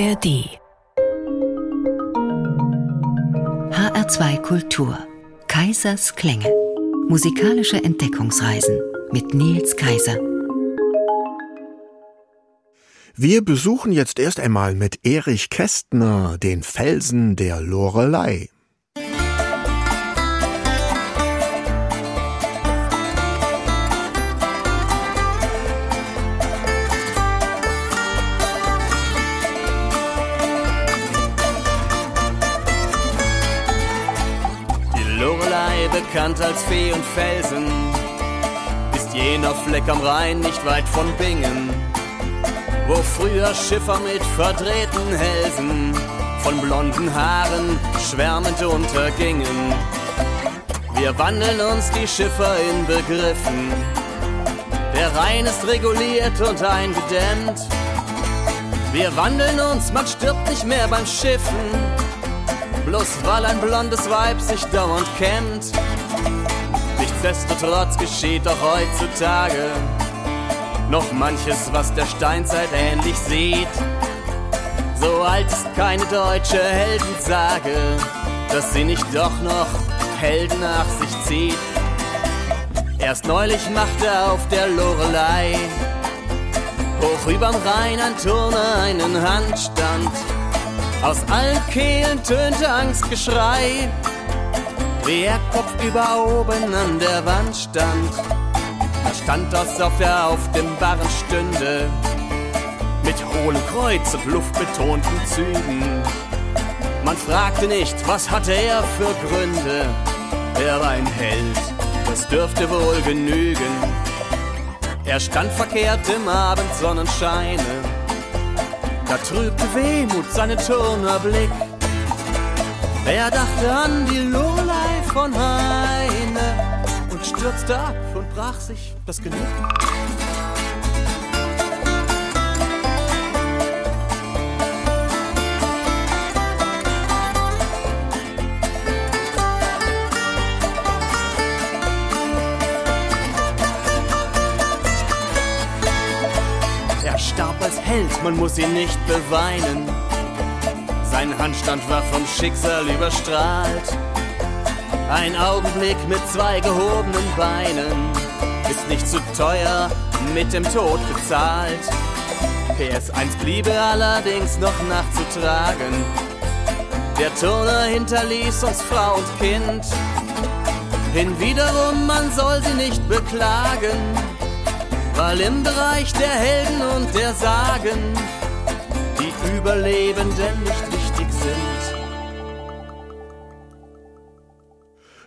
ARD HR2 Kultur. Kaisers Klänge. Musikalische Entdeckungsreisen mit Nils Kaiser. Wir besuchen jetzt erst einmal mit Erich Kästner den Felsen der Lorelei. Bekannt als Fee und Felsen, ist jener Fleck am Rhein nicht weit von Bingen, wo früher Schiffer mit verdrehten Hälsen von blonden Haaren schwärmend untergingen. Wir wandeln uns die Schiffer in Begriffen, der Rhein ist reguliert und eingedämmt. Wir wandeln uns, man stirbt nicht mehr beim Schiffen, bloß weil ein blondes Weib sich dauernd kennt. Nichtsdestotrotz geschieht doch heutzutage noch manches, was der Steinzeit ähnlich sieht. So alt ist keine deutsche Heldensage, dass sie nicht doch noch Helden nach sich zieht. Erst neulich machte auf der Lorelei hoch überm Rhein ein Turner einen Handstand. Aus allen Kehlen tönte Angstgeschrei wie er kopfüber oben an der Wand stand. Da stand das auf er auf dem Barren stünde, mit hohlem Kreuz und luftbetonten Zügen. Man fragte nicht, was hatte er für Gründe, er war ein Held, das dürfte wohl genügen. Er stand verkehrt im Abendsonnenscheine, da trübte Wehmut seinen Turnerblick. Er dachte an die Lorelei von Heine und stürzte ab und brach sich das Genick. Er starb als Held, man muss ihn nicht beweinen sein Handstand war vom Schicksal überstrahlt. Ein Augenblick mit zwei gehobenen Beinen ist nicht zu teuer, mit dem Tod bezahlt. PS1 bliebe allerdings noch nachzutragen. Der Turner hinterließ uns Frau und Kind. Hinwiederum, man soll sie nicht beklagen, weil im Bereich der Helden und der Sagen die Überlebenden nicht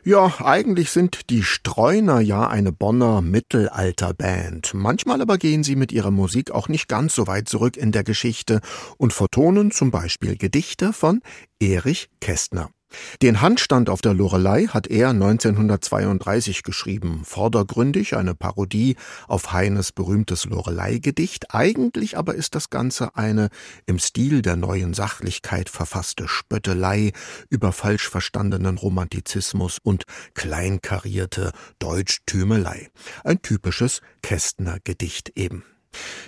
Ja, eigentlich sind die Streuner ja eine Bonner Mittelalterband. Manchmal aber gehen sie mit ihrer Musik auch nicht ganz so weit zurück in der Geschichte und vertonen zum Beispiel Gedichte von Erich Kästner. Den Handstand auf der Lorelei hat er 1932 geschrieben, vordergründig eine Parodie auf Heines berühmtes Lorelei-Gedicht. Eigentlich aber ist das Ganze eine im Stil der neuen Sachlichkeit verfasste Spöttelei über falsch verstandenen Romantizismus und kleinkarierte Deutschtümelei. Ein typisches Kästner-Gedicht eben.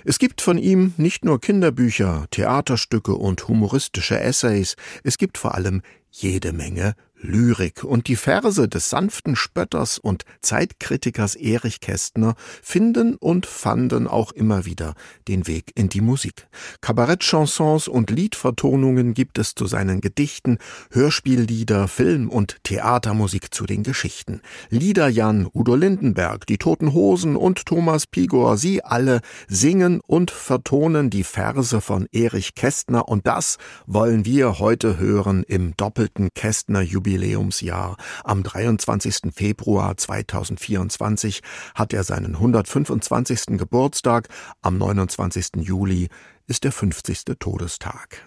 Es gibt von ihm nicht nur Kinderbücher, Theaterstücke und humoristische Essays, es gibt vor allem jede Menge Lyrik und die Verse des sanften Spötters und Zeitkritikers Erich Kästner finden und fanden auch immer wieder den Weg in die Musik. Kabarettchansons und Liedvertonungen gibt es zu seinen Gedichten, Hörspiellieder, Film- und Theatermusik zu den Geschichten. Lieder Jan, Udo Lindenberg, die Toten Hosen und Thomas Pigor, sie alle singen und vertonen die Verse von Erich Kästner und das wollen wir heute hören im doppelten Kästner Jubiläum Jubiläumsjahr. Am 23. Februar 2024 hat er seinen 125. Geburtstag, am 29. Juli ist der 50. Todestag.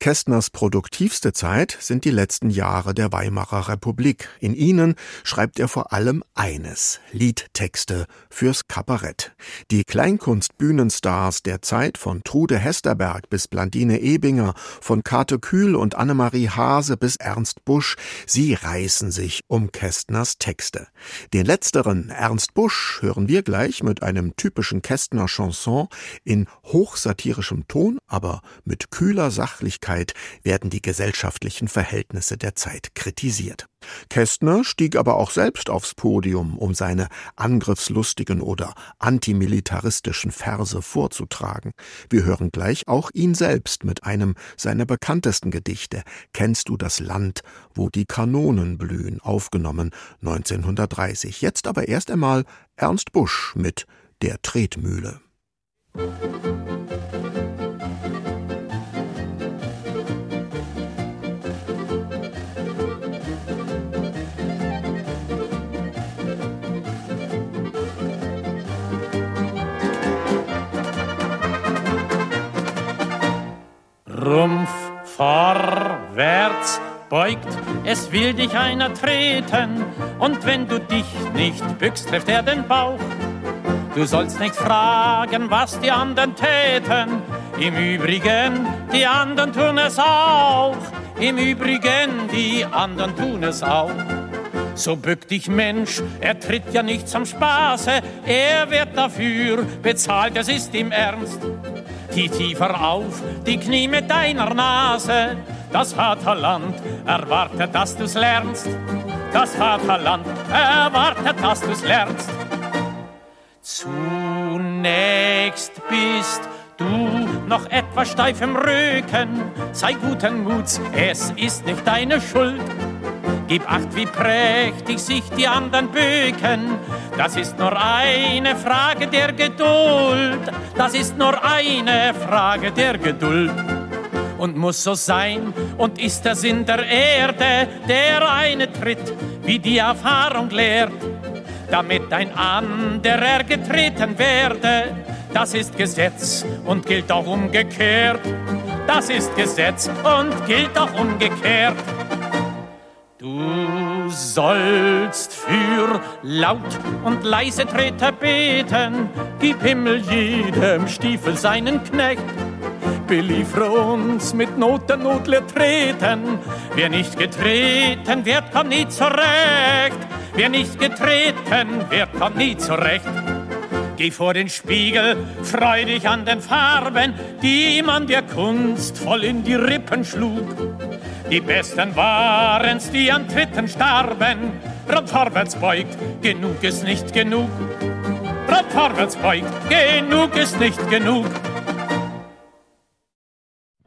Kästners produktivste Zeit sind die letzten Jahre der Weimarer Republik. In ihnen schreibt er vor allem eines, Liedtexte fürs Kabarett. Die Kleinkunstbühnenstars der Zeit von Trude Hesterberg bis Blandine Ebinger, von Kate Kühl und Annemarie Hase bis Ernst Busch, sie reißen sich um Kästners Texte. Den letzteren, Ernst Busch, hören wir gleich mit einem typischen Kästner Chanson in hochsatirischem Ton, aber mit kühler Sachlichkeit werden die gesellschaftlichen Verhältnisse der Zeit kritisiert. Kästner stieg aber auch selbst aufs Podium, um seine angriffslustigen oder antimilitaristischen Verse vorzutragen. Wir hören gleich auch ihn selbst mit einem seiner bekanntesten Gedichte Kennst du das Land, wo die Kanonen blühen, aufgenommen 1930. Jetzt aber erst einmal Ernst Busch mit Der Tretmühle. Rumpf vorwärts beugt, es will dich einer treten, und wenn du dich nicht bückst, trifft er den Bauch. Du sollst nicht fragen, was die anderen täten, im Übrigen, die anderen tun es auch, im Übrigen, die anderen tun es auch. So bück dich Mensch, er tritt ja nicht zum Spaße, er wird dafür bezahlt, es ist ihm ernst. Geh tiefer auf, die Knie mit deiner Nase. Das Vaterland erwartet, dass du's lernst. Das Vaterland erwartet, dass du's lernst. Zunächst bist du noch etwas steif im Rücken. Sei guten Muts, es ist nicht deine Schuld. Gib acht, wie prächtig sich die anderen bücken. Das ist nur eine Frage der Geduld. Das ist nur eine Frage der Geduld. Und muss so sein und ist der Sinn der Erde, der eine tritt, wie die Erfahrung lehrt, damit ein anderer getreten werde. Das ist Gesetz und gilt auch umgekehrt. Das ist Gesetz und gilt auch umgekehrt. Sollst für laut und leise Treter beten, gib Himmel jedem Stiefel seinen Knecht. Beliefere uns mit Not der treten, wer nicht getreten wird, kommt nie zurecht. Wer nicht getreten wird, kommt nie zurecht. Geh vor den Spiegel, freu dich an den Farben, die man der Kunst voll in die Rippen schlug. Die Besten waren's, die an Tritten starben. Rot vorwärts beugt, genug ist nicht genug. Rot vorwärts beugt, genug ist nicht genug.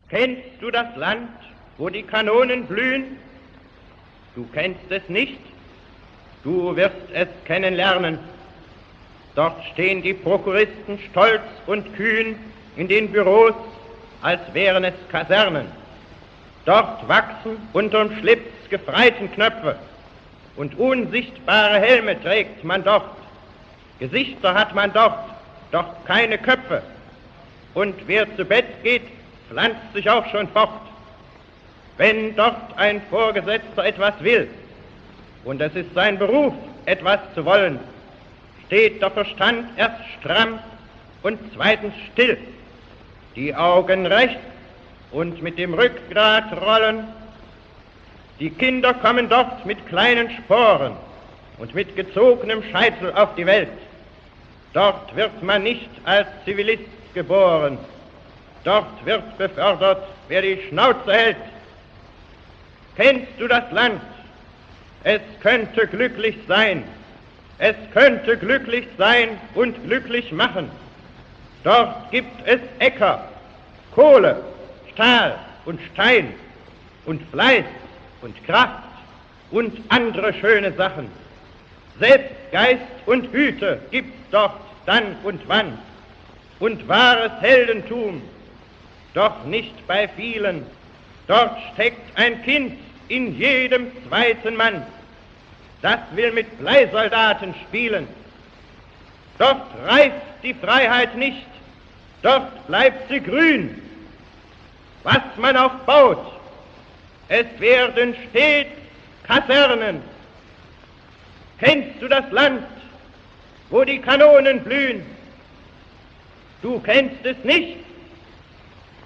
Kennst du das Land, wo die Kanonen blühen? Du kennst es nicht, du wirst es kennenlernen. Dort stehen die Prokuristen stolz und kühn in den Büros, als wären es Kasernen. Dort wachsen unterm Schlips gefreiten Knöpfe und unsichtbare Helme trägt man dort. Gesichter hat man dort, doch keine Köpfe. Und wer zu Bett geht, pflanzt sich auch schon fort. Wenn dort ein Vorgesetzter etwas will, und es ist sein Beruf, etwas zu wollen, steht der Verstand erst stramm und zweitens still, die Augen rechts und mit dem Rückgrat rollen. Die Kinder kommen dort mit kleinen Sporen und mit gezogenem Scheitel auf die Welt. Dort wird man nicht als Zivilist geboren. Dort wird befördert, wer die Schnauze hält. Kennst du das Land? Es könnte glücklich sein. Es könnte glücklich sein und glücklich machen. Dort gibt es Äcker, Kohle, Stahl und Stein und Fleiß und Kraft und andere schöne Sachen. Selbst Geist und Hüte gibt's dort dann und wann und wahres Heldentum, doch nicht bei vielen. Dort steckt ein Kind in jedem zweiten Mann. Das will mit Bleisoldaten spielen. Dort reift die Freiheit nicht, dort bleibt sie grün was man auch baut, es werden stets Kasernen. Kennst du das Land, wo die Kanonen blühen? Du kennst es nicht,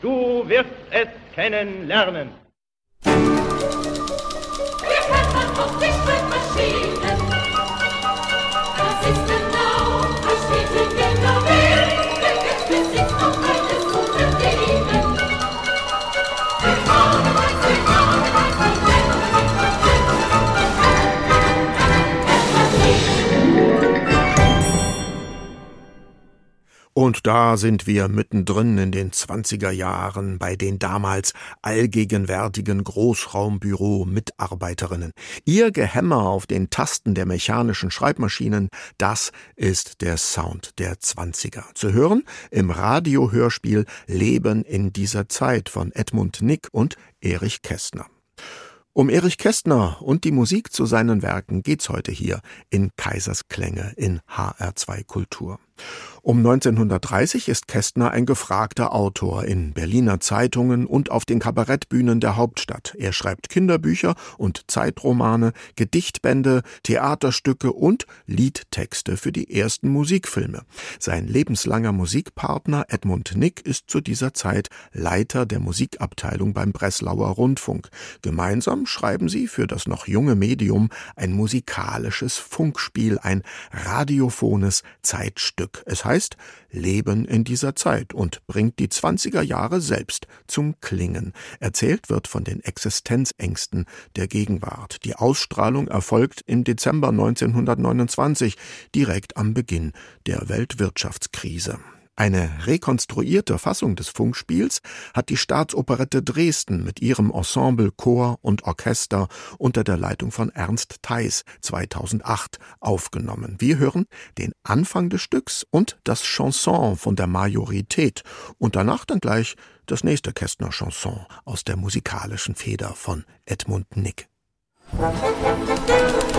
du wirst es kennenlernen. Und da sind wir mittendrin in den 20er Jahren bei den damals allgegenwärtigen Großraumbüro-Mitarbeiterinnen. Ihr Gehämmer auf den Tasten der mechanischen Schreibmaschinen, das ist der Sound der 20er. Zu hören im Radiohörspiel Leben in dieser Zeit von Edmund Nick und Erich Kästner. Um Erich Kästner und die Musik zu seinen Werken geht's heute hier in Kaisersklänge in HR2 Kultur. Um 1930 ist Kästner ein gefragter Autor in Berliner Zeitungen und auf den Kabarettbühnen der Hauptstadt. Er schreibt Kinderbücher und Zeitromane, Gedichtbände, Theaterstücke und Liedtexte für die ersten Musikfilme. Sein lebenslanger Musikpartner Edmund Nick ist zu dieser Zeit Leiter der Musikabteilung beim Breslauer Rundfunk. Gemeinsam schreiben sie für das noch junge Medium ein musikalisches Funkspiel, ein radiophones Zeitstück. Es heißt Leben in dieser Zeit und bringt die 20er Jahre selbst zum Klingen. Erzählt wird von den Existenzängsten der Gegenwart. Die Ausstrahlung erfolgt im Dezember 1929, direkt am Beginn der Weltwirtschaftskrise. Eine rekonstruierte Fassung des Funkspiels hat die Staatsoperette Dresden mit ihrem Ensemble Chor und Orchester unter der Leitung von Ernst Theis 2008 aufgenommen. Wir hören den Anfang des Stücks und das Chanson von der Majorität und danach dann gleich das nächste Kästner Chanson aus der musikalischen Feder von Edmund Nick. Musik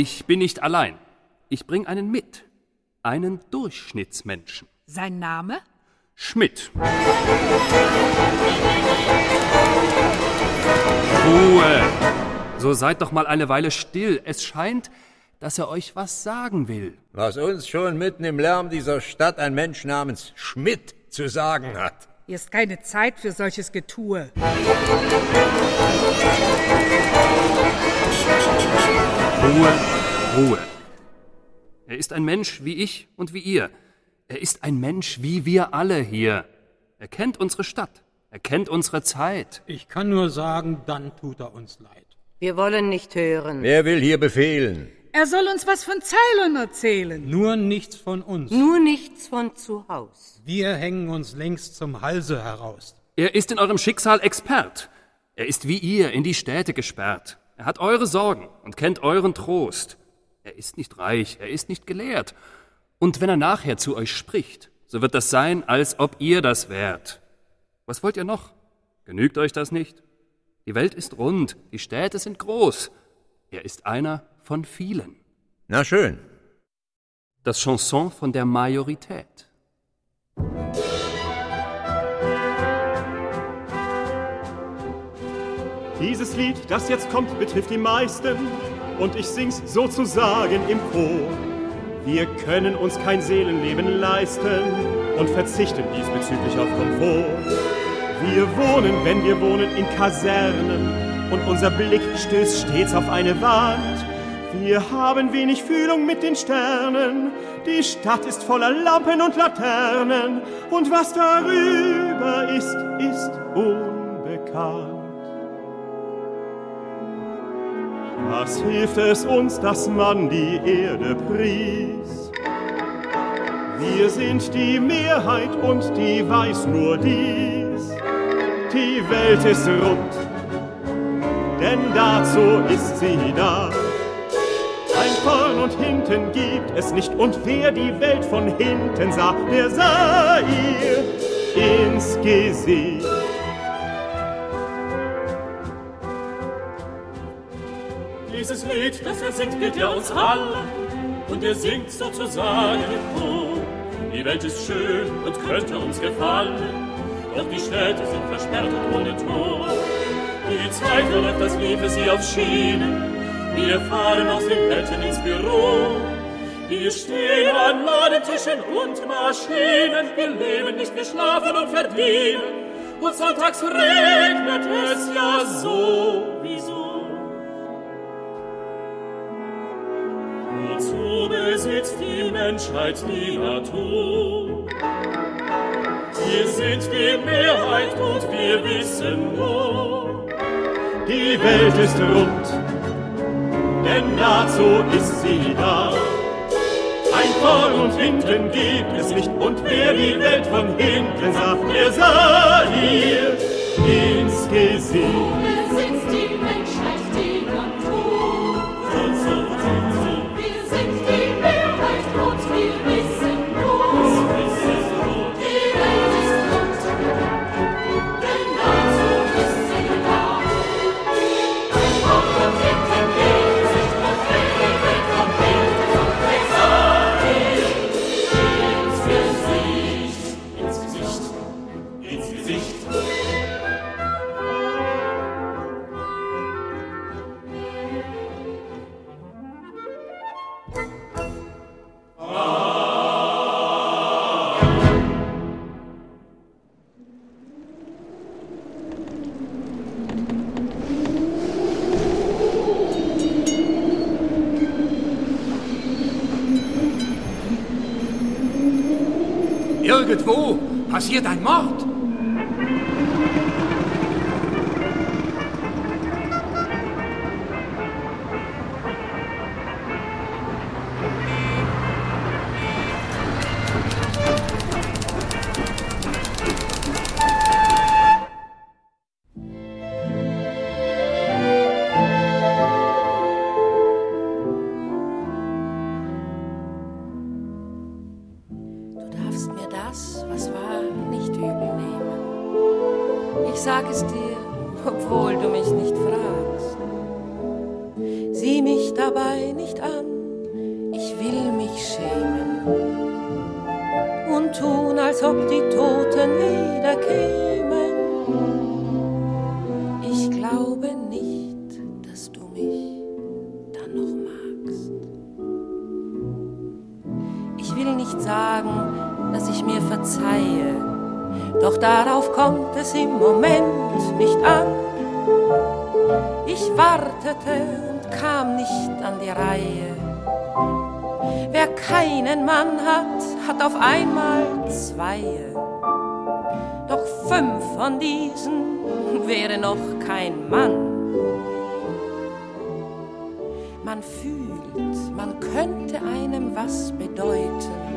Ich bin nicht allein. Ich bring einen mit. Einen Durchschnittsmenschen. Sein Name? Schmidt. Ruhe! So seid doch mal eine Weile still. Es scheint, dass er euch was sagen will. Was uns schon mitten im Lärm dieser Stadt ein Mensch namens Schmidt zu sagen hat. Hier ist keine Zeit für solches Getue. Ruhe, Ruhe. Er ist ein Mensch wie ich und wie ihr. Er ist ein Mensch wie wir alle hier. Er kennt unsere Stadt. Er kennt unsere Zeit. Ich kann nur sagen, dann tut er uns leid. Wir wollen nicht hören. Wer will hier befehlen? Er soll uns was von Zeilen erzählen. Nur nichts von uns. Nur nichts von zu Haus. Wir hängen uns längst zum Halse heraus. Er ist in eurem Schicksal Expert. Er ist wie ihr in die Städte gesperrt. Er hat eure Sorgen und kennt euren Trost. Er ist nicht reich, er ist nicht gelehrt. Und wenn er nachher zu euch spricht, so wird das sein, als ob ihr das wärt. Was wollt ihr noch? Genügt euch das nicht? Die Welt ist rund, die Städte sind groß. Er ist einer von vielen. Na schön. Das Chanson von der Majorität. Dieses Lied, das jetzt kommt, betrifft die meisten und ich sing's sozusagen im Chor. Wir können uns kein Seelenleben leisten und verzichten diesbezüglich auf Komfort. Wir wohnen, wenn wir wohnen, in Kasernen und unser Blick stößt stets auf eine Wand. Wir haben wenig Fühlung mit den Sternen, die Stadt ist voller Lampen und Laternen und was darüber ist, ist unbekannt. Was hilft es uns, dass man die Erde pries? Wir sind die Mehrheit und die weiß nur dies. Die Welt ist rund, denn dazu ist sie da. Ein Vorn und Hinten gibt es nicht, und wer die Welt von hinten sah, der sah ihr ins Gesicht. Dieses Lied, das er singt, gilt ja uns allen, und er singt sozusagen im Chor. Die Welt ist schön und könnte uns gefallen, doch die Städte sind versperrt und ohne Tor. Die Zeit verläuft, als liefe sie auf Schienen, wir fahren aus den Betten ins Büro. Wir stehen an Ladentischen und Maschinen, wir leben nicht, wir schlafen und verdienen. Und sonntags regnet es ja sowieso. Wozu besitzt die Menschheit die Natur? Wir sind die Mehrheit und wir wissen nur, die Welt ist rund, denn dazu ist sie da. Ein Vorn und Hinten gibt es nicht, und wer die Welt von hinten sah, der sah ihr ins Gesicht. Dabei nicht an, ich will mich schämen. Und tun, als ob die Toten wieder kämen. Ich glaube nicht, dass du mich dann noch magst. Ich will nicht sagen, dass ich mir verzeihe, doch darauf kommt es im Moment nicht an. Ich wartete kam nicht an die Reihe. Wer keinen Mann hat, hat auf einmal zweie. Doch fünf von diesen wäre noch kein Mann. Man fühlt, man könnte einem was bedeuten.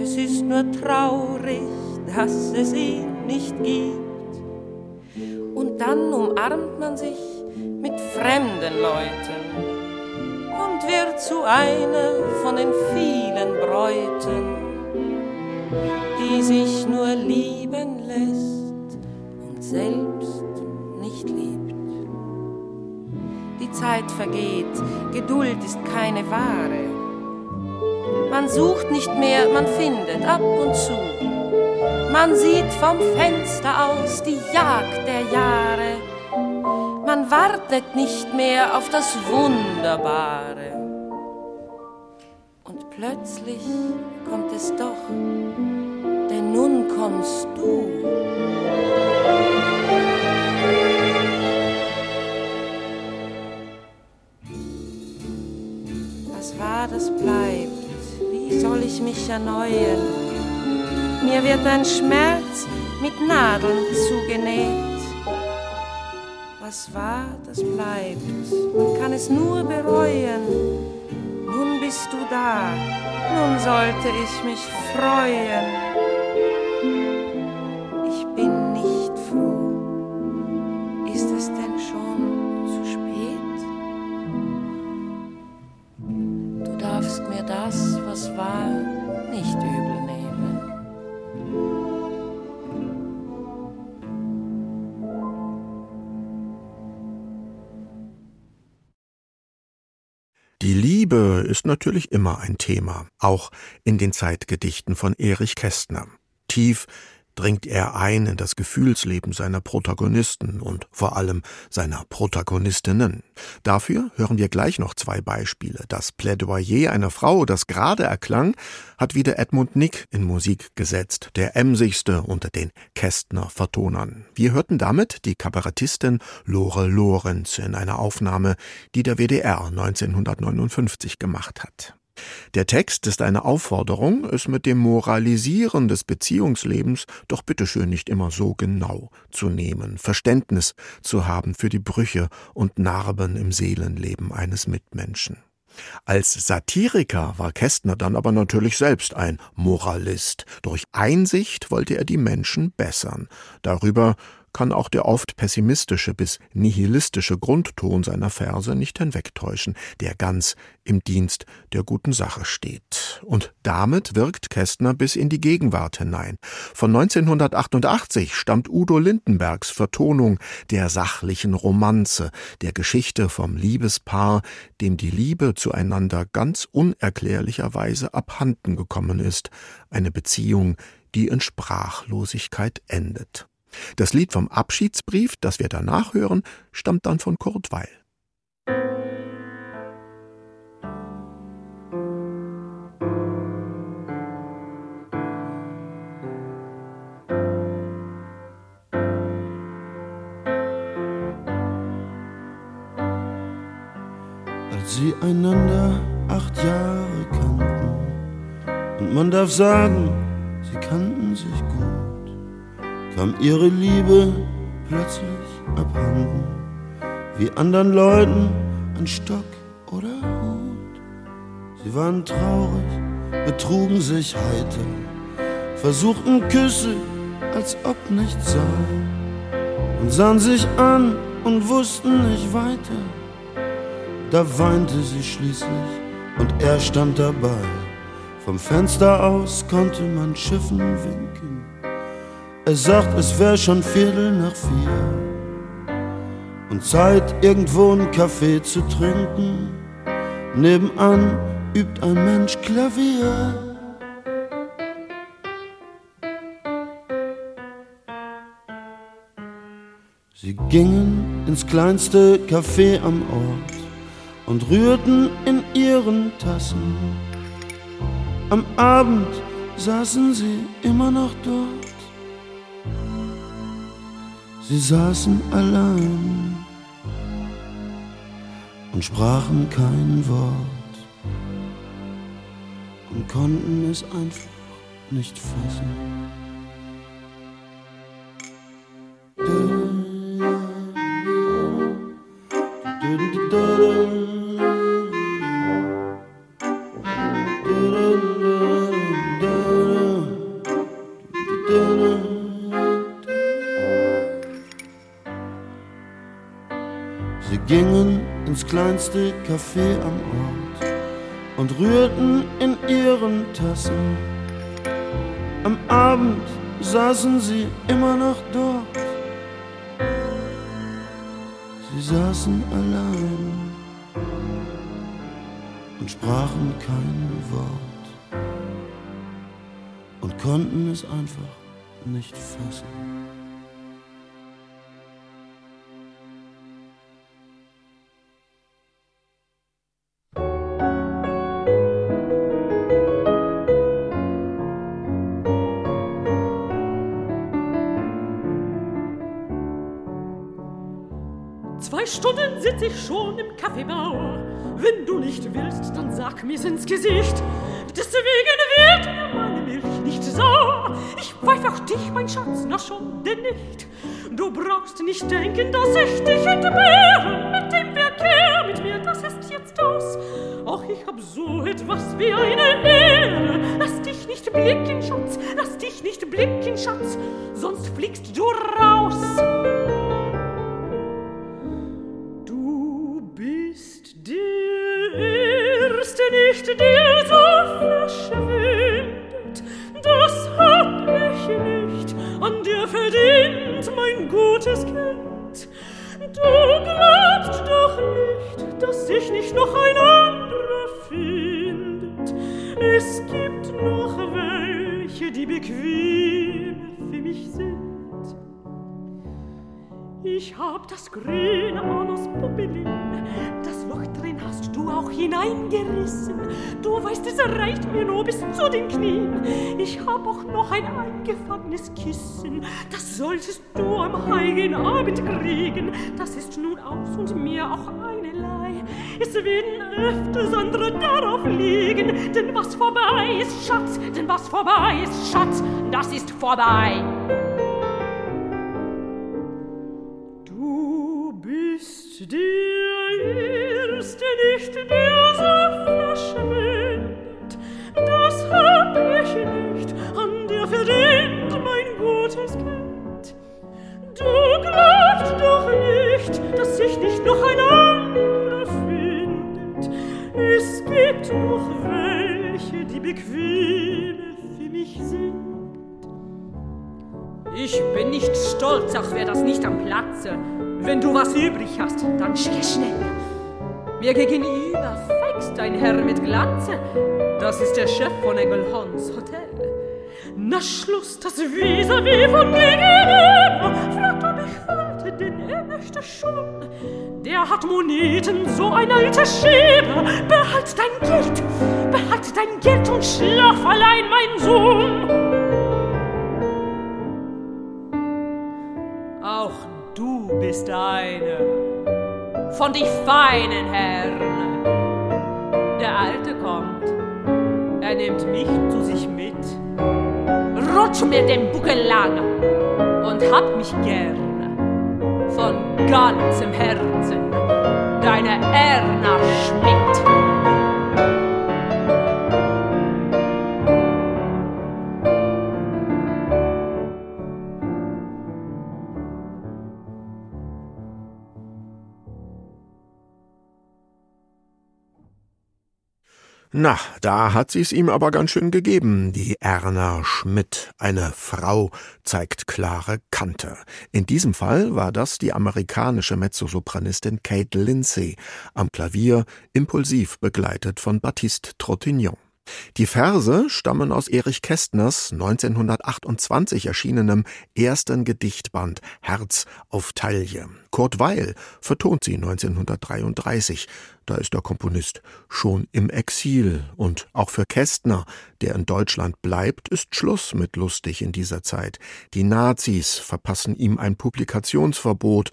Es ist nur traurig, dass es ihn nicht gibt. Und dann umarmt man sich mit fremden Leuten und wird zu einer von den vielen Bräuten, die sich nur lieben lässt und selbst nicht liebt. Die Zeit vergeht, Geduld ist keine Ware. Man sucht nicht mehr, man findet ab und zu. Man sieht vom Fenster aus die Jagd der Jahre. Wartet nicht mehr auf das Wunderbare. Und plötzlich kommt es doch, denn nun kommst du. Was war, das bleibt. Wie soll ich mich erneuern? Mir wird ein Schmerz mit Nadeln zugenäht. Was war, das bleibt. Man kann es nur bereuen. Nun bist du da, nun sollte ich mich freuen. Natürlich immer ein Thema, auch in den Zeitgedichten von Erich Kästner. Tief dringt er ein in das Gefühlsleben seiner Protagonisten und vor allem seiner Protagonistinnen. Dafür hören wir gleich noch zwei Beispiele. Das Plädoyer einer Frau, das gerade erklang, hat wieder Edmund Nick in Musik gesetzt, der emsigste unter den Kästner Vertonern. Wir hörten damit die Kabarettistin Lore Lorenz in einer Aufnahme, die der WDR 1959 gemacht hat. Der Text ist eine Aufforderung, es mit dem Moralisieren des Beziehungslebens doch bitteschön nicht immer so genau zu nehmen, Verständnis zu haben für die Brüche und Narben im Seelenleben eines Mitmenschen. Als Satiriker war Kästner dann aber natürlich selbst ein Moralist. Durch Einsicht wollte er die Menschen bessern. Darüber kann auch der oft pessimistische bis nihilistische Grundton seiner Verse nicht hinwegtäuschen, der ganz im Dienst der guten Sache steht. Und damit wirkt Kästner bis in die Gegenwart hinein. Von 1988 stammt Udo Lindenbergs Vertonung der sachlichen Romanze, der Geschichte vom Liebespaar, dem die Liebe zueinander ganz unerklärlicherweise abhanden gekommen ist, eine Beziehung, die in Sprachlosigkeit endet. Das Lied vom Abschiedsbrief, das wir danach hören, stammt dann von Kurt Weil. Als sie einander acht Jahre kannten, und man darf sagen, sie kannten sich gut kam ihre Liebe plötzlich abhanden, wie anderen Leuten ein Stock oder Hut. Sie waren traurig, betrugen sich heiter, versuchten Küsse, als ob nichts sei, und sahen sich an und wussten nicht weiter. Da weinte sie schließlich und er stand dabei. Vom Fenster aus konnte man Schiffen winken. Er sagt, es wär schon Viertel nach vier und Zeit, irgendwo einen Kaffee zu trinken. Nebenan übt ein Mensch Klavier. Sie gingen ins kleinste Café am Ort und rührten in ihren Tassen. Am Abend saßen sie immer noch dort. Sie saßen allein und sprachen kein Wort und konnten es einfach nicht fassen. Kleinste Café am Ort und rührten in ihren Tassen. Am Abend saßen sie immer noch dort. Sie saßen allein und sprachen kein Wort und konnten es einfach nicht fassen. Sag mir's ins Gesicht. Deswegen wird mir meine Milch nicht sauer. Ich pfeif auch dich, mein Schatz, na schon denn nicht. Du brauchst nicht denken, dass ich dich entbehre. Mit dem Verkehr mit mir, das ist jetzt aus. Auch ich hab so etwas wie eine Ehre. Lass dich nicht blicken, Schatz, lass dich nicht blicken, Schatz, sonst fliegst du hab auch noch ein eingefangenes Kissen, das solltest du am heiligen Abend kriegen. Das ist nun aus und mir auch einerlei. Es werden öfters andere darauf liegen, denn was vorbei ist, Schatz, denn was vorbei ist, Schatz, das ist vorbei. Du bist der Erste nicht, der welche, die bequem für mich sind. Ich bin nicht stolz, auch wär das nicht am Platze. Wenn du was übrig hast, dann schick schnell. Mir gegenüber feigst ein Herr mit Glanze. Das ist der Chef von Engelhorns Hotel. Na Schluss, das Vis-a-vis von gegenüber. Fragt, ob ich wollte, denn er möchte schon. Der hat Moneten, so ein alter Schäber. Behalt dein Geld, behalt dein Geld und schlaf allein, mein Sohn. Auch du bist eine von die feinen Herren. Der Alte kommt, er nimmt mich zu sich mit, rutsch mir den Buckel lang und hab mich gern von ganzem Herzen. Deine Erna Schmidt. Na, da hat sie's ihm aber ganz schön gegeben, die Erna Schmidt. Eine Frau zeigt klare Kante. In diesem Fall war das die amerikanische Mezzosopranistin Kate Lindsay, am Klavier impulsiv begleitet von Baptiste Trottignon. Die Verse stammen aus Erich Kästners 1928 erschienenem ersten Gedichtband Herz auf Taille. Kurt Weil vertont sie 1933. Da ist der Komponist schon im Exil. Und auch für Kästner, der in Deutschland bleibt, ist Schluss mit lustig in dieser Zeit. Die Nazis verpassen ihm ein Publikationsverbot.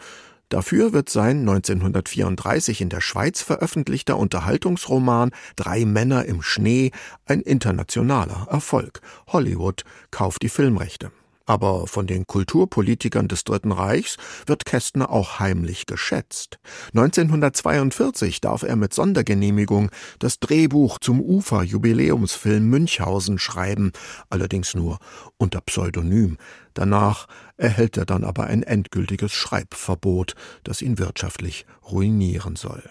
Dafür wird sein 1934 in der Schweiz veröffentlichter Unterhaltungsroman Drei Männer im Schnee ein internationaler Erfolg. Hollywood kauft die Filmrechte. Aber von den Kulturpolitikern des Dritten Reichs wird Kästner auch heimlich geschätzt. 1942 darf er mit Sondergenehmigung das Drehbuch zum Ufer-Jubiläumsfilm Münchhausen schreiben, allerdings nur unter Pseudonym. Danach erhält er dann aber ein endgültiges Schreibverbot, das ihn wirtschaftlich ruinieren soll.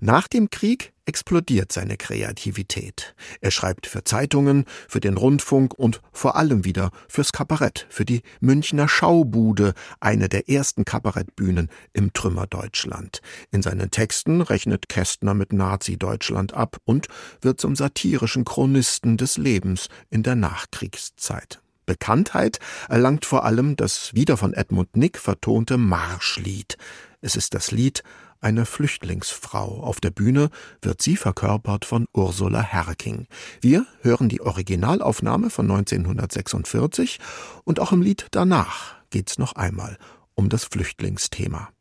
Nach dem Krieg explodiert seine Kreativität. Er schreibt für Zeitungen, für den Rundfunk und vor allem wieder fürs Kabarett, für die Münchner Schaubude, eine der ersten Kabarettbühnen im Trümmerdeutschland. In seinen Texten rechnet Kästner mit Nazi-Deutschland ab und wird zum satirischen Chronisten des Lebens in der Nachkriegszeit. Bekanntheit erlangt vor allem das wieder von Edmund Nick vertonte Marschlied. Es ist das Lied eine Flüchtlingsfrau. Auf der Bühne wird sie verkörpert von Ursula Herking. Wir hören die Originalaufnahme von 1946 und auch im Lied danach geht's noch einmal um das Flüchtlingsthema.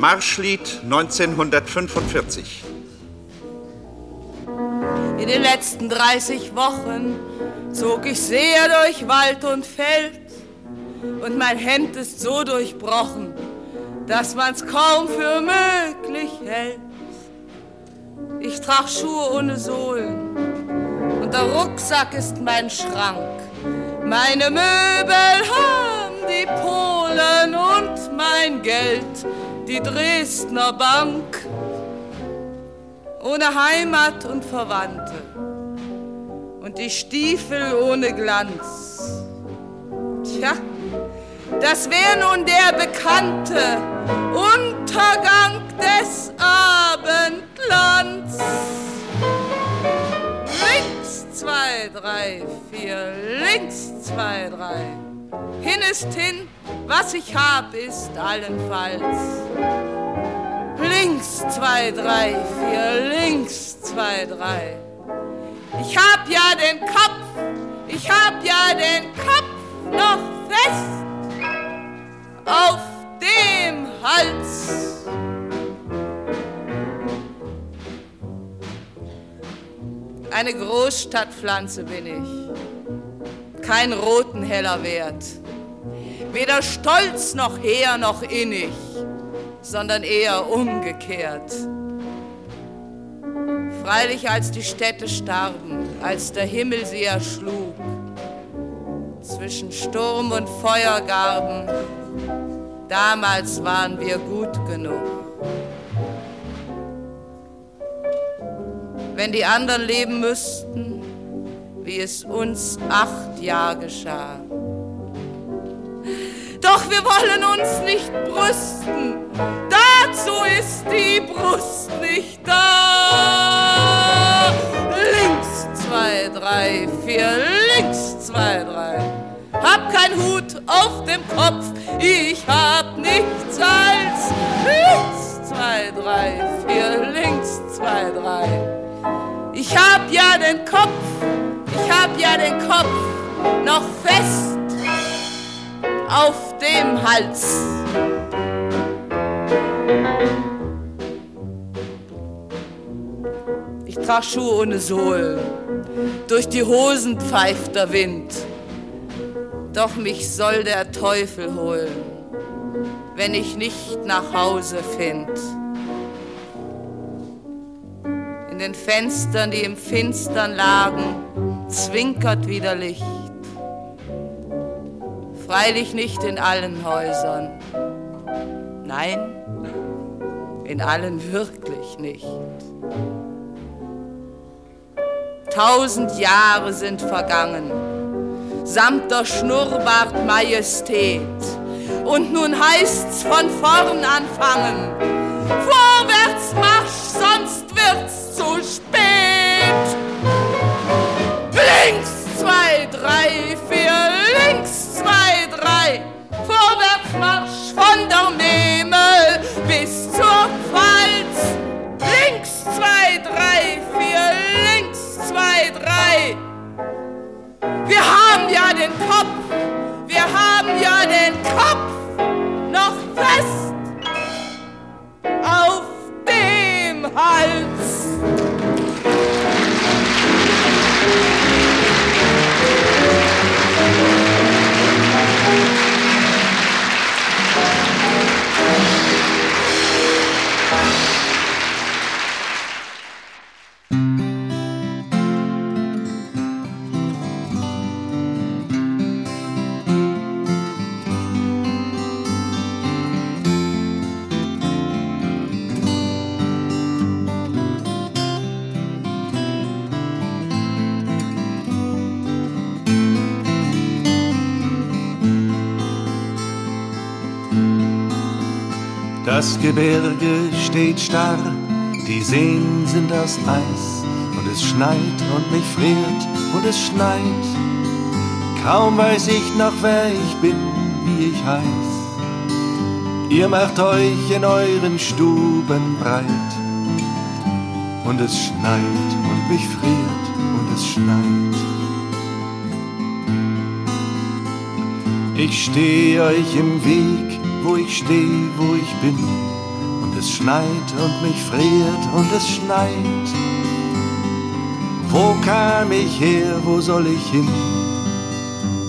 Marschlied 1945. In den letzten 30 Wochen zog ich sehr durch Wald und Feld und mein Hemd ist so durchbrochen, dass man's kaum für möglich hält. Ich trag Schuhe ohne Sohlen und der Rucksack ist mein Schrank. Meine Möbel haben die Polen und mein Geld, die Dresdner Bank. Ohne Heimat und Verwandte und die Stiefel ohne Glanz. Tja, das wäre nun der bekannte Untergang des Abendlands. Links zwei, drei, vier, links zwei, drei. Hin ist hin, was ich hab, ist allenfalls. Links zwei, drei, vier, links zwei, drei. Ich hab ja den Kopf, ich hab ja den Kopf noch fest auf dem Hals. Eine Großstadtpflanze bin ich, kein roten heller Wert, weder stolz noch hehr noch innig, sondern eher umgekehrt. Freilich als die Städte starben, als der Himmel sie erschlug, zwischen Sturm und Feuergarben, damals waren wir gut genug. Wenn die anderen leben müssten, wie es uns acht Jahre geschah. Doch wir wollen uns nicht brüsten, dazu ist die Brust nicht da. Links zwei, drei, vier, links zwei, drei. Hab kein Hut auf dem Kopf, ich hab nichts als links zwei, drei, vier, links zwei, drei. Ich hab ja den Kopf, ich hab ja den Kopf noch fest auf dem Hals. Ich trag Schuhe ohne Sohlen, durch die Hosen pfeift der Wind. Doch mich soll der Teufel holen, wenn ich nicht nach Hause find. Den Fenstern, die im Finstern lagen, zwinkert wieder Licht freilich nicht in allen Häusern. Nein, in allen wirklich nicht. Tausend Jahre sind vergangen, samt der Schnurrbart Majestät. Und nun heißt's von vorn anfangen. Vorwärts marsch, sonst wird's zu spät. Links, zwei, drei, vier, links, zwei, drei. Vorwärts marsch von der Memel bis zur Pfalz. Links, zwei, drei, vier, links, zwei, drei. Das Gebirge steht starr, die Seen sind aus Eis und es schneit und mich friert und es schneit. Kaum weiß ich noch, wer ich bin, wie ich heiß. Ihr macht euch in euren Stuben breit und es schneit und mich friert und es schneit. Ich stehe euch im Weg, wo ich stehe, wo ich bin. Und es schneit und mich friert und es schneit. Wo kam ich her, wo soll ich hin?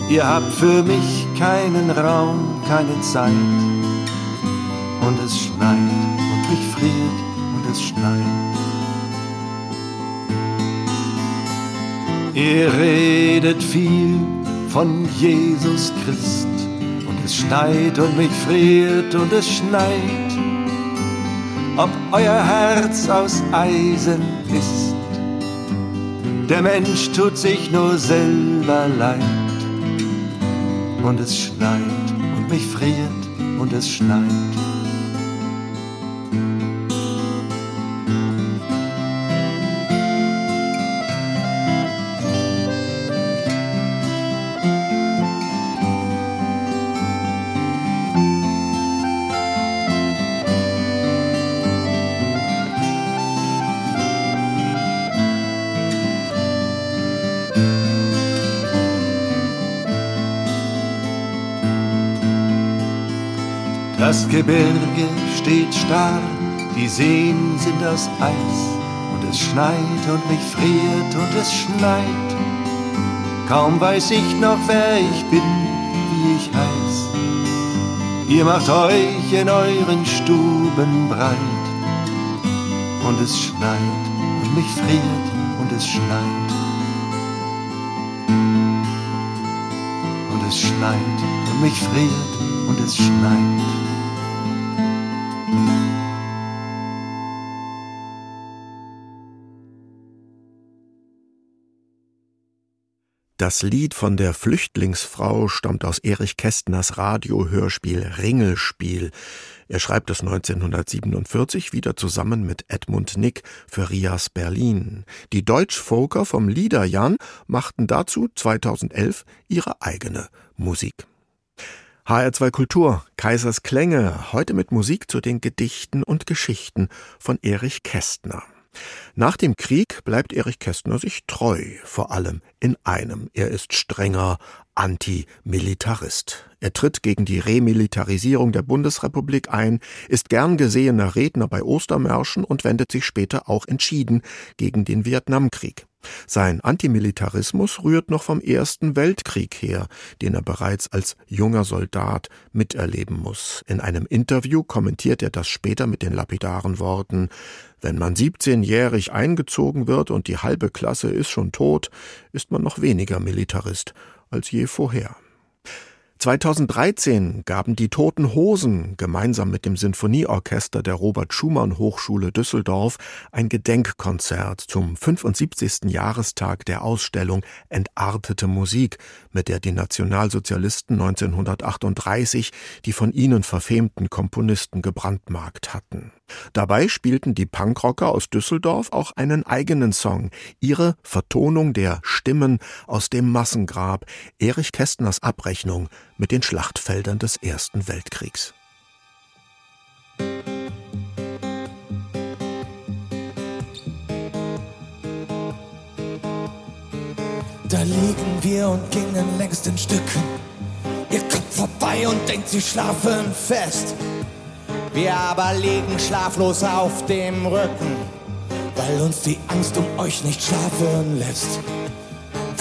Ihr habt für mich keinen Raum, keine Zeit. Und es schneit und mich friert und es schneit. Ihr redet viel von Jesus Christ es schneit und mich friert und es schneit, ob euer Herz aus Eisen ist. Der Mensch tut sich nur selber leid und es schneit und mich friert und es schneit. Das Gebirge steht starr, die Seen sind aus Eis und es schneit und mich friert und es schneit. Kaum weiß ich noch, wer ich bin, wie ich heiß. Ihr macht euch in euren Stuben breit und es schneit und mich friert und es schneit. Und es schneit und mich friert und es schneit. Das Lied von der Flüchtlingsfrau stammt aus Erich Kästners Radiohörspiel Ringelspiel. Er schreibt es 1947 wieder zusammen mit Edmund Nick für Rias Berlin. Die Deutschfolker vom Liederjan machten dazu 2011 ihre eigene Musik. HR2 Kultur, Kaisers Klänge, heute mit Musik zu den Gedichten und Geschichten von Erich Kästner. Nach dem Krieg bleibt Erich Kästner sich treu, vor allem in einem. Er ist strenger Antimilitarist. Er tritt gegen die Remilitarisierung der Bundesrepublik ein, ist gern gesehener Redner bei Ostermärschen und wendet sich später auch entschieden gegen den Vietnamkrieg. Sein Antimilitarismus rührt noch vom Ersten Weltkrieg her, den er bereits als junger Soldat miterleben muss. In einem Interview kommentiert er das später mit den lapidaren Worten Wenn man 17-jährig eingezogen wird und die halbe Klasse ist schon tot, ist man noch weniger Militarist als je vorher. 2013 gaben die Toten Hosen gemeinsam mit dem Sinfonieorchester der Robert Schumann Hochschule Düsseldorf ein Gedenkkonzert zum 75. Jahrestag der Ausstellung Entartete Musik, mit der die Nationalsozialisten 1938 die von ihnen verfemten Komponisten gebrandmarkt hatten. Dabei spielten die Punkrocker aus Düsseldorf auch einen eigenen Song, ihre Vertonung der Stimmen aus dem Massengrab, Erich Kästners Abrechnung mit den Schlachtfeldern des Ersten Weltkriegs. Da liegen wir und gingen längst in Stücken. Ihr kommt vorbei und denkt, sie schlafen fest. Wir aber liegen schlaflos auf dem Rücken, weil uns die Angst um euch nicht schlafen lässt.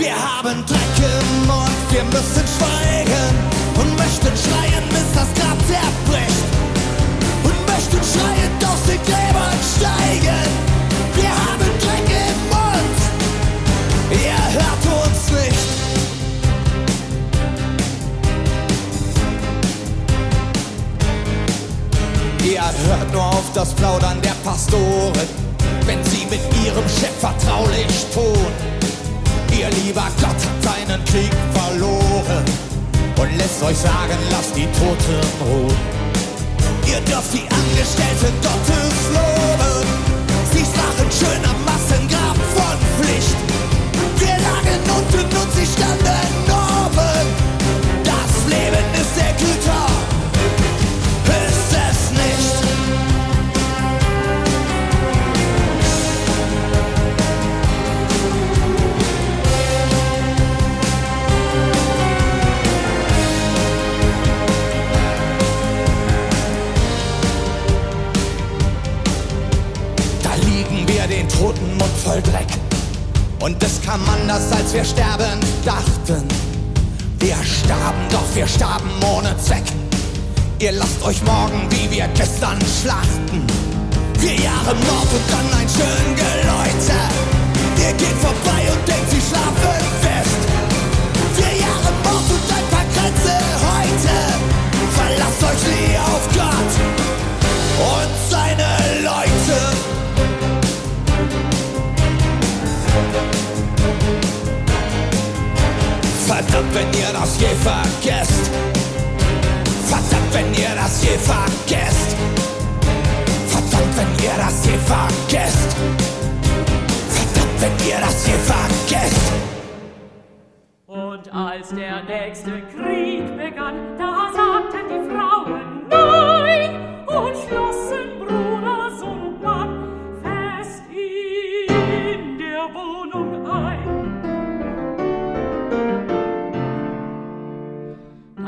Wir haben Dreck im Mund, wir müssen schweigen und möchten schreien, bis das Grab zerbricht. Und möchten schreien, aus den Gräbern steigen. Wir haben Dreck im Mund, ihr hört uns nicht. Ihr hört nur auf das Plaudern der Pastoren, wenn sie mit ihrem Chef vertraulich tun. Ihr lieber Gott hat seinen Krieg verloren und lässt euch sagen, lasst die Toten ruhen. Ihr dürft die Angestellten Gottes loben. Sie sprachen schön am Massengrab von Pflicht. Wir lagen unten und sie standen voll Dreck. Und es kam anders, als wir sterben dachten. Wir starben, doch wir starben ohne Zweck. Ihr lasst euch morgen, wie wir gestern schlachten. Vier Jahre Mord und dann ein schön Geläute. Ihr geht vorbei und denkt, sie schlafen fest. Vier Jahre Mord und ein paar Grenze heute. Verlasst euch nie auf Gott. Und vergesst. Verdammt, wenn ihr das je vergesst. Verdammt, wenn ihr das je vergesst. Verdammt, wenn ihr das je vergesst. Und als der nächste Krieg begann, da sagten die Frauen Nein und schlossen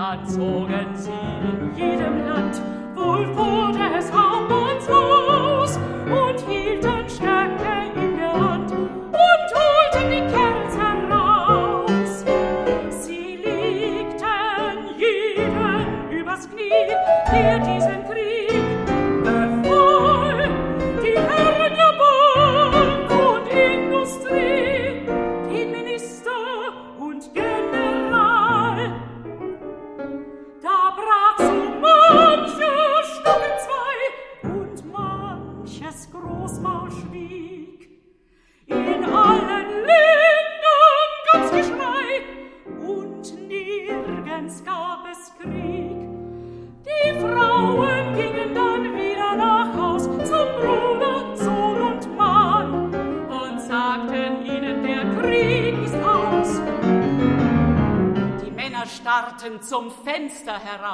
Dann zogen sie in jedem Land. Wohl vor des Hauptmanns und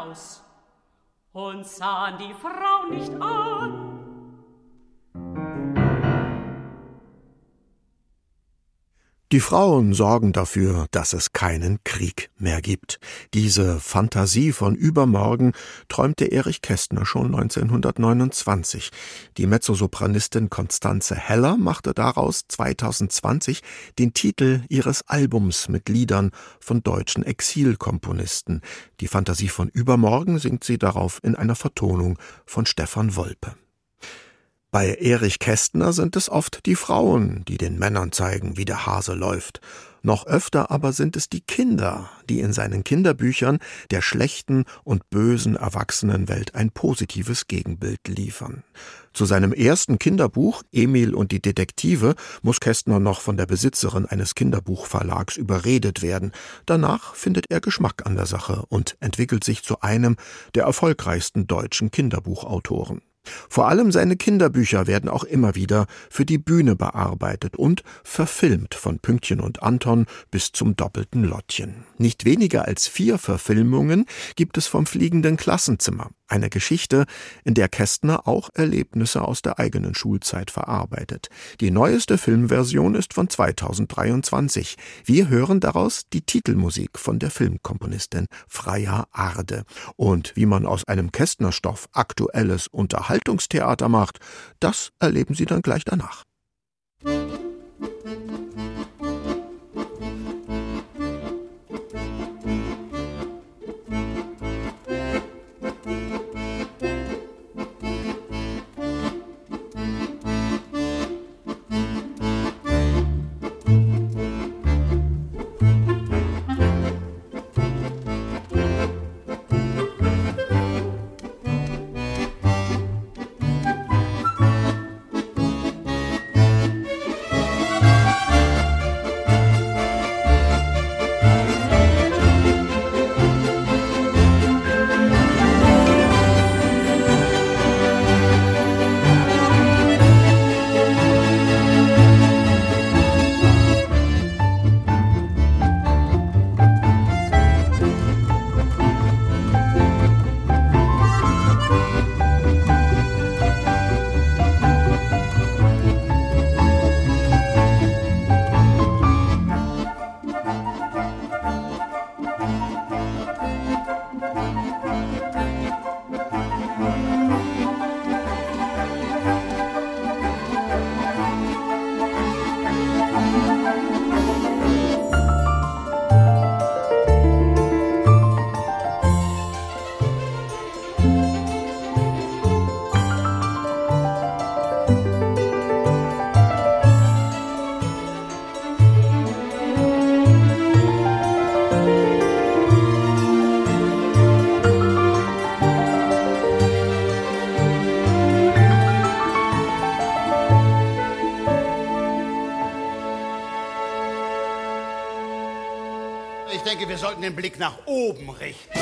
Heraus und sahen die Frau nicht an. Die Frauen sorgen dafür, dass es keinen Krieg mehr gibt. Diese Fantasie von übermorgen träumte Erich Kästner schon 1929. Die Mezzosopranistin Constanze Heller machte daraus 2020 den Titel ihres Albums mit Liedern von deutschen Exilkomponisten. Die Fantasie von übermorgen singt sie darauf in einer Vertonung von Stefan Wolpe. Bei Erich Kästner sind es oft die Frauen, die den Männern zeigen, wie der Hase läuft. Noch öfter aber sind es die Kinder, die in seinen Kinderbüchern der schlechten und bösen Erwachsenenwelt ein positives Gegenbild liefern. Zu seinem ersten Kinderbuch Emil und die Detektive muss Kästner noch von der Besitzerin eines Kinderbuchverlags überredet werden. Danach findet er Geschmack an der Sache und entwickelt sich zu einem der erfolgreichsten deutschen Kinderbuchautoren. Vor allem seine Kinderbücher werden auch immer wieder für die Bühne bearbeitet und verfilmt von Pünktchen und Anton bis zum doppelten Lottchen. Nicht weniger als vier Verfilmungen gibt es vom fliegenden Klassenzimmer, eine Geschichte, in der Kästner auch Erlebnisse aus der eigenen Schulzeit verarbeitet. Die neueste Filmversion ist von 2023. Wir hören daraus die Titelmusik von der Filmkomponistin Freya Arde. Und wie man aus einem Kästnerstoff aktuelles Unterhaltungstheater macht, das erleben Sie dann gleich danach. Ich denke, wir sollten den Blick nach oben richten.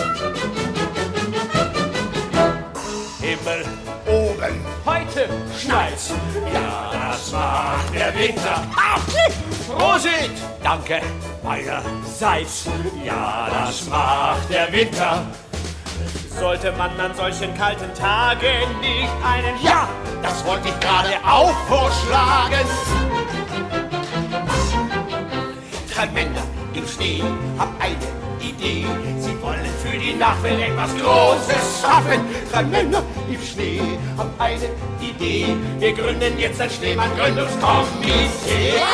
Himmel oben. Heute schneit's. Ja, das macht der Winter. Prosit! Danke meinerseits. Ja, das macht der Winter. Sollte man an solchen kalten Tagen nicht einen Ja, das wollte ich gerade auch vorschlagen. Drei Männer im Schnee, hab eine Idee. Sie wollen für die Nachwelt etwas Großes schaffen. Drei Männer im Schnee, hab eine Idee. Wir gründen jetzt ein Schneemann-Gründungskomitee.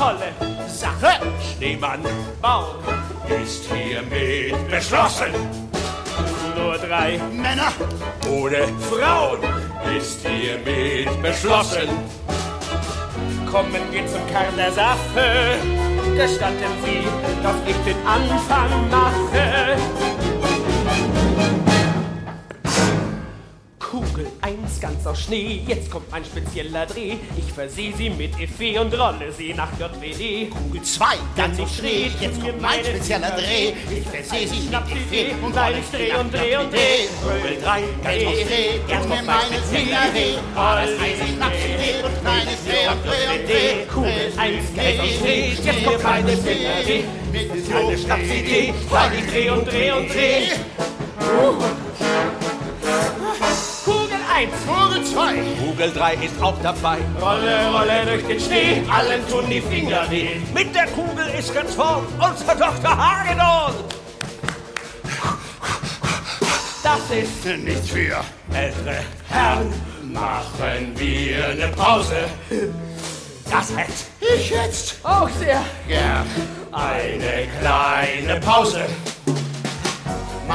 tolle Sache. Schneemann bauen ist hiermit beschlossen. Nur drei Männer ohne Frauen ist hiermit beschlossen. Kommen wir zum Kern der Sache. Gestatten Sie, dass ich den Anfang mache. Kugel 1 ganz aus Schnee, jetzt kommt ein spezieller Dreh. Ich verseh sie mit Effet und rolle sie nach JWD. Kugel 2 ganz aus Schnee, jetzt kommt mein spezieller Dreh. Ich verseh sie mit Effet und rolle dreh und dreh und dreh. Kugel 3 ganz aus Schnee, jetzt kommt meine Finger weh. Das heißt, ich sie weh und kleines Dreh und Dreh und Dreh. Kugel 1 ganz aus Schnee, jetzt kommt meine Finger weh. Keine Schnapsidee, weil ich dreh und dreh und dreh. Kugel 1. Kugel 2. Kugel 3 ist auch dabei. Rolle, rolle durch den Schnee, allen tun die Finger weh. Mit der Kugel ist ganz vorn unser Dr. Hagedorn. Das ist nichts für ältere Herren. Machen wir eine Pause. Das hätte ich jetzt auch sehr gern. eine kleine Pause.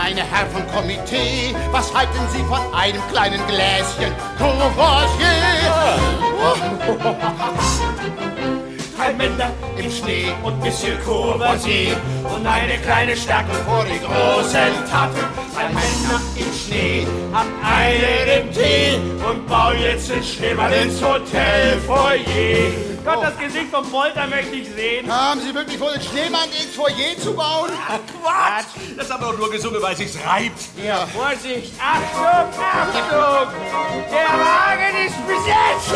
Meine Herren vom Komitee, was halten Sie von einem kleinen Gläschen Courvoisier? Drei Männer im Schnee und Monsieur Courvoisier und eine kleine Stärke vor die großen Taten. Drei Männer im Schnee, hat einen im Tee und bauen jetzt den Schneemann ins Hotelfoyer. Gott, das Gesicht vom Polter möchte ich sehen. Haben Sie wirklich vor, den Schneemann ins Foyer zu bauen? Quatsch! Das haben wir doch nur gesungen, weil sich's reibt. Ja. Vorsicht! Achtung! Achtung! Der Wagen ist besetzt!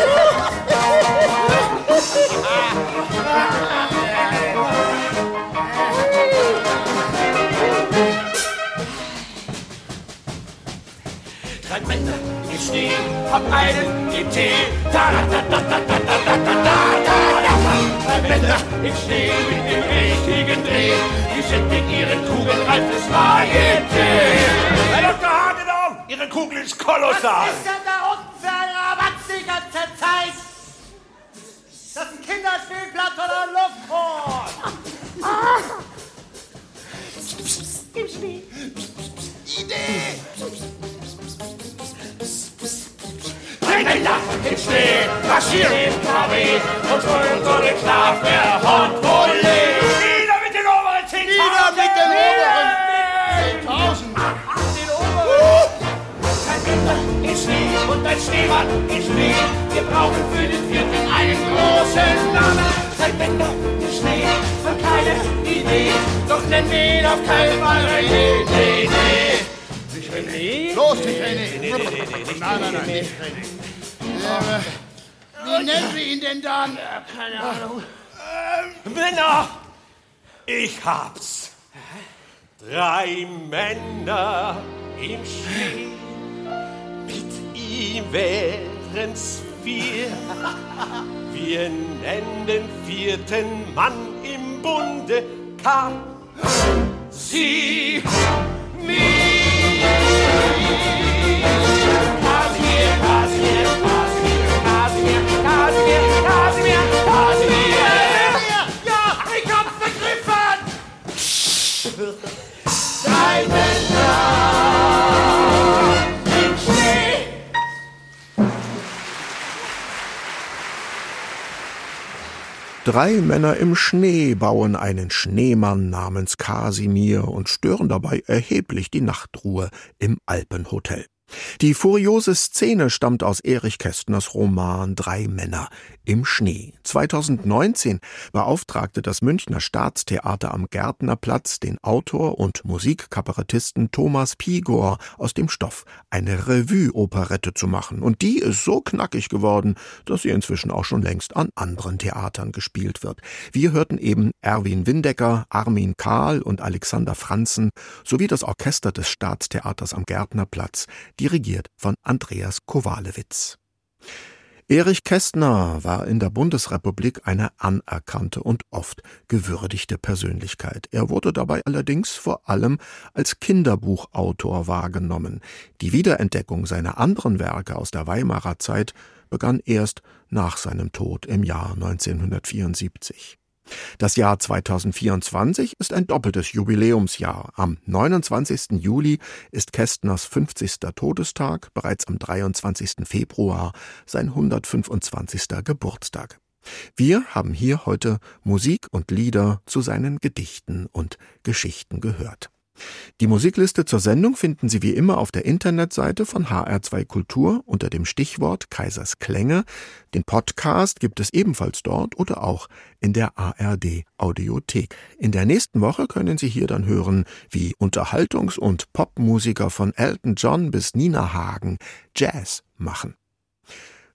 Schnee, hab einen im Tee. Da, da, da, da, da, da, da, da, da, da, Männer im Schnee mit dem richtigen Dreh. Die mit ihren Kugeln reifes Varieté. Herr Dr. Hagedorn, Ihre Kugel ist kolossal. Was ist denn da unten für ein Rabatz die ganze Zeit? Ist das ein Kinderspielplatz oder ein Lufthorn? Im Schnee. Idee! Drei Männer im Schnee marschieren im Karree und holen so den Schlaf der Hondwolle. Nieder mit den oberen 10.000! Nieder mit den oberen 10.000! Den oberen! Kein Winter im Schnee und ein Schneemann im Schnee. Wir brauchen für den vierten einen großen Namen. Kein Winter im Schnee und keine Idee. Doch nennen wir ihn auf keinen Fall René. Nee, nee. René? Los, nicht René! Nein, nein, nein, nicht René. Wie nennen wir ihn denn dann? Keine Ahnung. Männer! Ich hab's. Drei Männer im Schnee. Mit ihm wären's vier. Wir nennen den vierten Mann im Bunde K. Sie, mir. Kasimir, Kasimir, Kasimir, im Schnee. Drei Männer im Schnee bauen einen Schneemann namens Kasimir und stören dabei erheblich die Nachtruhe im Alpenhotel. Die furiose Szene stammt aus Erich Kästners Roman Drei Männer im Schnee. 2019 beauftragte das Münchner Staatstheater am Gärtnerplatz den Autor und Musikkabarettisten Thomas Pigor aus dem Stoff eine Revue-Operette zu machen. Und die ist so knackig geworden, dass sie inzwischen auch schon längst an anderen Theatern gespielt wird. Wir hörten eben Erwin Windecker, Armin Kahl und Alexander Franzen sowie das Orchester des Staatstheaters am Gärtnerplatz, dirigiert von Andreas Kowalewitz. Erich Kästner war in der Bundesrepublik eine anerkannte und oft gewürdigte Persönlichkeit. Er wurde dabei allerdings vor allem als Kinderbuchautor wahrgenommen. Die Wiederentdeckung seiner anderen Werke aus der Weimarer Zeit begann erst nach seinem Tod im Jahr 1974. Das Jahr 2024 ist ein doppeltes Jubiläumsjahr. Am 29. Juli ist Kästners 50. Todestag, bereits am 23. Februar sein 125. Geburtstag. Wir haben hier heute Musik und Lieder zu seinen Gedichten und Geschichten gehört. Die Musikliste zur Sendung finden Sie wie immer auf der Internetseite von HR2 Kultur unter dem Stichwort Kaisers Klänge. Den Podcast gibt es ebenfalls dort oder auch in der ARD Audiothek. In der nächsten Woche können Sie hier dann hören, wie Unterhaltungs- und Popmusiker von Elton John bis Nina Hagen Jazz machen.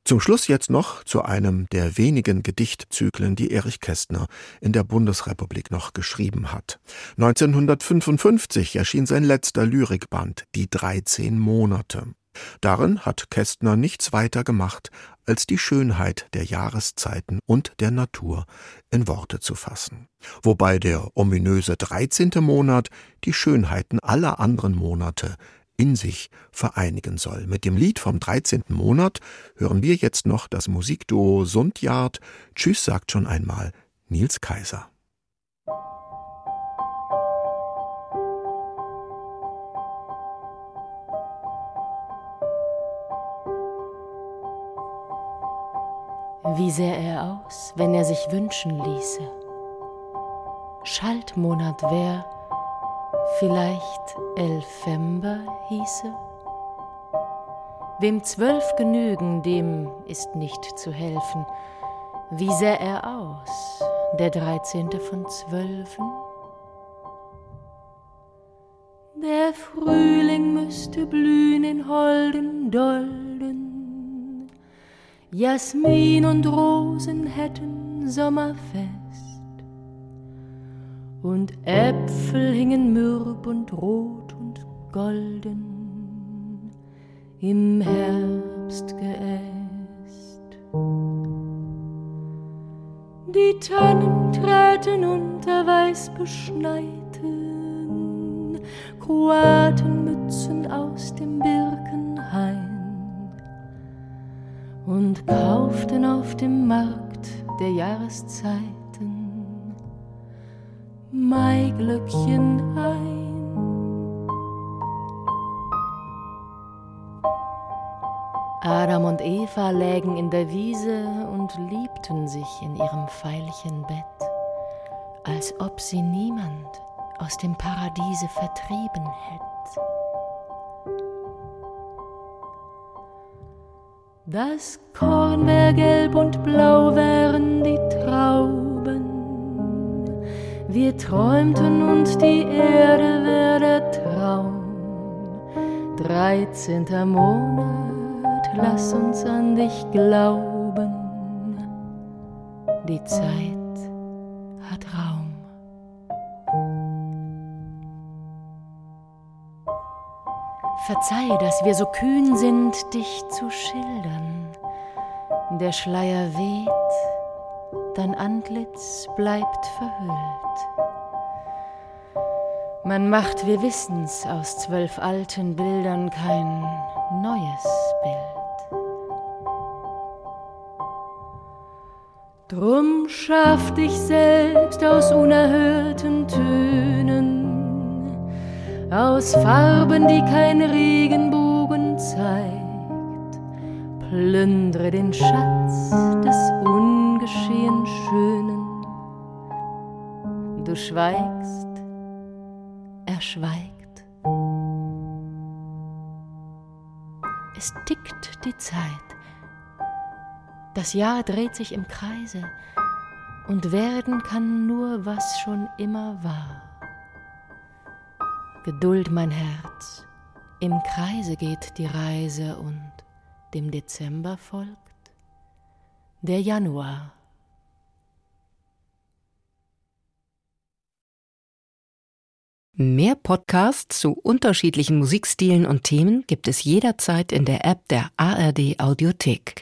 Zum Schluss jetzt noch zu einem der wenigen Gedichtzyklen, die Erich Kästner in der Bundesrepublik noch geschrieben hat. 1955 erschien sein letzter Lyrikband, Die 13 Monate. Darin hat Kästner nichts weiter gemacht, als die Schönheit der Jahreszeiten und der Natur in Worte zu fassen. Wobei der ominöse 13. Monat die Schönheiten aller anderen Monate in sich vereinigen soll. Mit dem Lied vom 13. Monat hören wir jetzt noch das Musikduo Sundjard. Tschüss sagt schon einmal Nils Kaiser. Wie sähe er aus, wenn er sich wünschen ließe? Schaltmonat wär, vielleicht Elfember hieße? Wem zwölf genügen, dem ist nicht zu helfen. Wie sähe er aus, der dreizehnte von zwölfen? Der Frühling müsste blühen in holden Dolden, Jasmin und Rosen hätten Sommerfest und Äpfel hingen mürb und rot und golden im Herbstgeäst. Die Tannen träten unter weiß beschneiten Kroatenmützen aus dem Birkenhain und kauften auf dem Markt der Jahreszeit Maiglöckchen ein. Adam und Eva lägen in der Wiese und liebten sich in ihrem Veilchenbett, als ob sie niemand aus dem Paradiese vertrieben hätt. Das Korn wär gelb und blau wären die Trauben, wir träumten und die Erde wär der Traum. Dreizehnter Monat, lass uns an dich glauben. Die Zeit hat Raum. Verzeih, dass wir so kühn sind, dich zu schildern. Der Schleier weht, dein Antlitz bleibt verhüllt. Man macht, wir wissen's, aus zwölf alten Bildern kein neues Bild. Drum schaff dich selbst aus unerhörten Tönen, aus Farben, die kein Regenbogen zeigt. Plündre den Schatz des ungeschehen Schönen. Du schweigst, er schweigt. Es tickt die Zeit. Das Jahr dreht sich im Kreise und werden kann nur, was schon immer war. Geduld, mein Herz, im Kreise geht die Reise und dem Dezember folgt der Januar. Mehr Podcasts zu unterschiedlichen Musikstilen und Themen gibt es jederzeit in der App der ARD Audiothek.